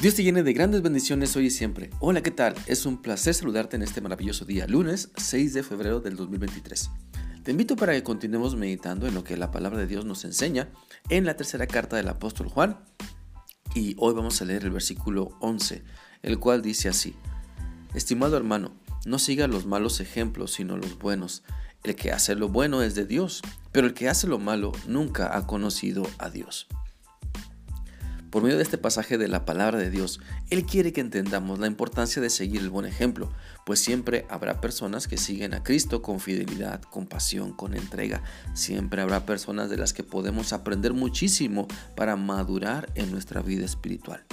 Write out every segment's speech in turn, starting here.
Dios te llene de grandes bendiciones hoy y siempre. Hola, ¿qué tal? Es un placer saludarte en este maravilloso día, lunes 6 de febrero del 2023. Te invito para que continuemos meditando en lo que la palabra de Dios nos enseña en la tercera carta del apóstol Juan. Y hoy vamos a leer el versículo 11, el cual dice así, Estimado hermano, no siga los malos ejemplos, sino los buenos. El que hace lo bueno es de Dios, pero el que hace lo malo nunca ha conocido a Dios. Por medio de este pasaje de la palabra de Dios, Él quiere que entendamos la importancia de seguir el buen ejemplo, pues siempre habrá personas que siguen a Cristo con fidelidad, con pasión, con entrega. Siempre habrá personas de las que podemos aprender muchísimo para madurar en nuestra vida espiritual.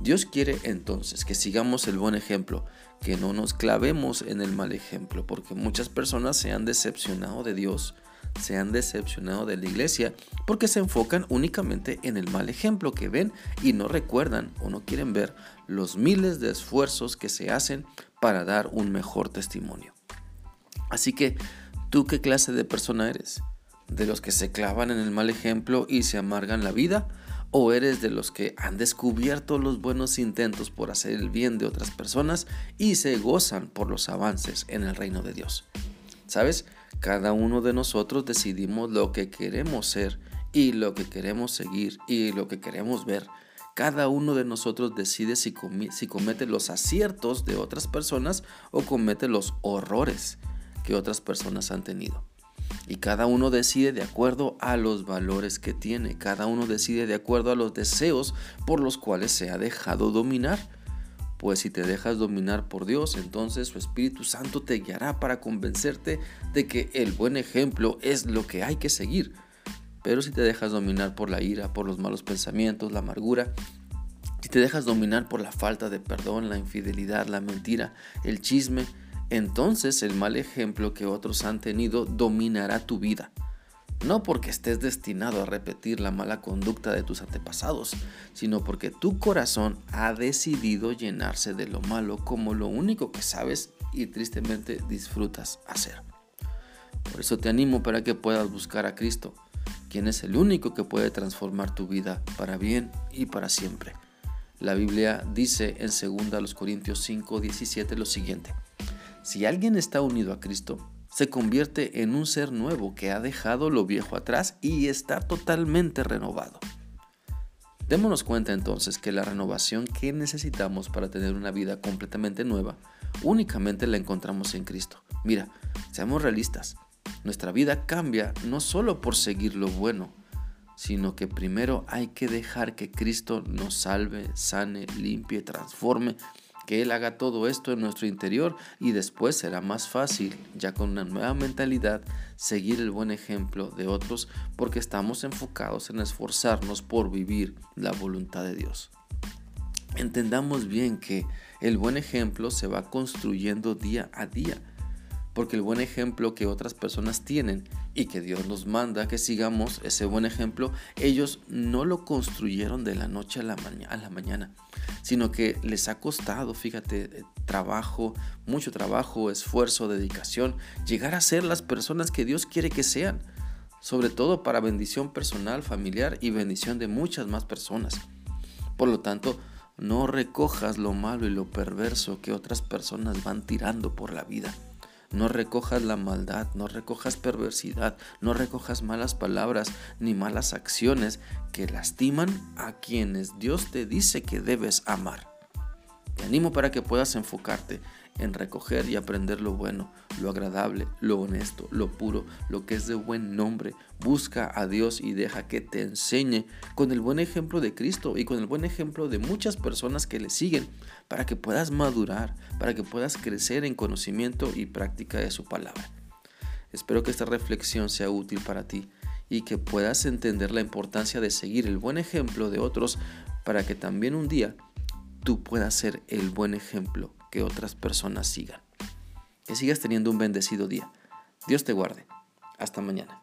Dios quiere entonces que sigamos el buen ejemplo, que no nos clavemos en el mal ejemplo, porque muchas personas se han decepcionado de Dios, se han decepcionado de la iglesia porque se enfocan únicamente en el mal ejemplo que ven y no recuerdan o no quieren ver los miles de esfuerzos que se hacen para dar un mejor testimonio. Así que, ¿tú qué clase de persona eres? ¿De los que se clavan en el mal ejemplo y se amargan la vida? ¿O eres de los que han descubierto los buenos intentos por hacer el bien de otras personas y se gozan por los avances en el reino de Dios? ¿Sabes? Cada uno de nosotros decidimos lo que queremos ser y lo que queremos seguir y lo que queremos ver. Cada uno de nosotros decide si, comete los aciertos de otras personas o comete los horrores que otras personas han tenido. Y cada uno decide de acuerdo a los valores que tiene, cada uno decide de acuerdo a los deseos por los cuales se ha dejado dominar. Pues si te dejas dominar por Dios, entonces su Espíritu Santo te guiará para convencerte de que el buen ejemplo es lo que hay que seguir. Pero si te dejas dominar por la ira, por los malos pensamientos, la amargura, si te dejas dominar por la falta de perdón, la infidelidad, la mentira, el chisme, entonces el mal ejemplo que otros han tenido dominará tu vida no porque estés destinado a repetir la mala conducta de tus antepasados, sino porque tu corazón ha decidido llenarse de lo malo como lo único que sabes y tristemente disfrutas hacer. Por eso te animo para que puedas buscar a Cristo, quien es el único que puede transformar tu vida para bien y para siempre. La Biblia dice en 2 Corintios 5, 17 lo siguiente. Si alguien está unido a Cristo, se convierte en un ser nuevo que ha dejado lo viejo atrás y está totalmente renovado. Démonos cuenta entonces que la renovación que necesitamos para tener una vida completamente nueva únicamente la encontramos en Cristo. Mira, seamos realistas, nuestra vida cambia no solo por seguir lo bueno, sino que primero hay que dejar que Cristo nos salve, sane, limpie, transforme que Él haga todo esto en nuestro interior y después será más fácil, ya con una nueva mentalidad, seguir el buen ejemplo de otros porque estamos enfocados en esforzarnos por vivir la voluntad de Dios. Entendamos bien que el buen ejemplo se va construyendo día a día porque el buen ejemplo que otras personas tienen y que Dios nos manda que sigamos ese buen ejemplo, ellos no lo construyeron de la noche a la, mañana, sino que les ha costado, fíjate, eh, trabajo, mucho trabajo, esfuerzo, dedicación, llegar a ser las personas que Dios quiere que sean, sobre todo para bendición personal, familiar y bendición de muchas más personas. Por lo tanto, no recojas lo malo y lo perverso que otras personas van tirando por la vida. No recojas la maldad, no recojas perversidad, no recojas malas palabras ni malas acciones que lastiman a quienes Dios te dice que debes amar. Te animo para que puedas enfocarte en recoger y aprender lo bueno, lo agradable, lo honesto, lo puro, lo que es de buen nombre. Busca a Dios y deja que te enseñe con el buen ejemplo de Cristo y con el buen ejemplo de muchas personas que le siguen, para que puedas madurar, para que puedas crecer en conocimiento y práctica de su palabra. Espero que esta reflexión sea útil para ti y que puedas entender la importancia de seguir el buen ejemplo de otros para que también un día tú puedas ser el buen ejemplo que otras personas sigan. Que sigas teniendo un bendecido día. Dios te guarde. Hasta mañana.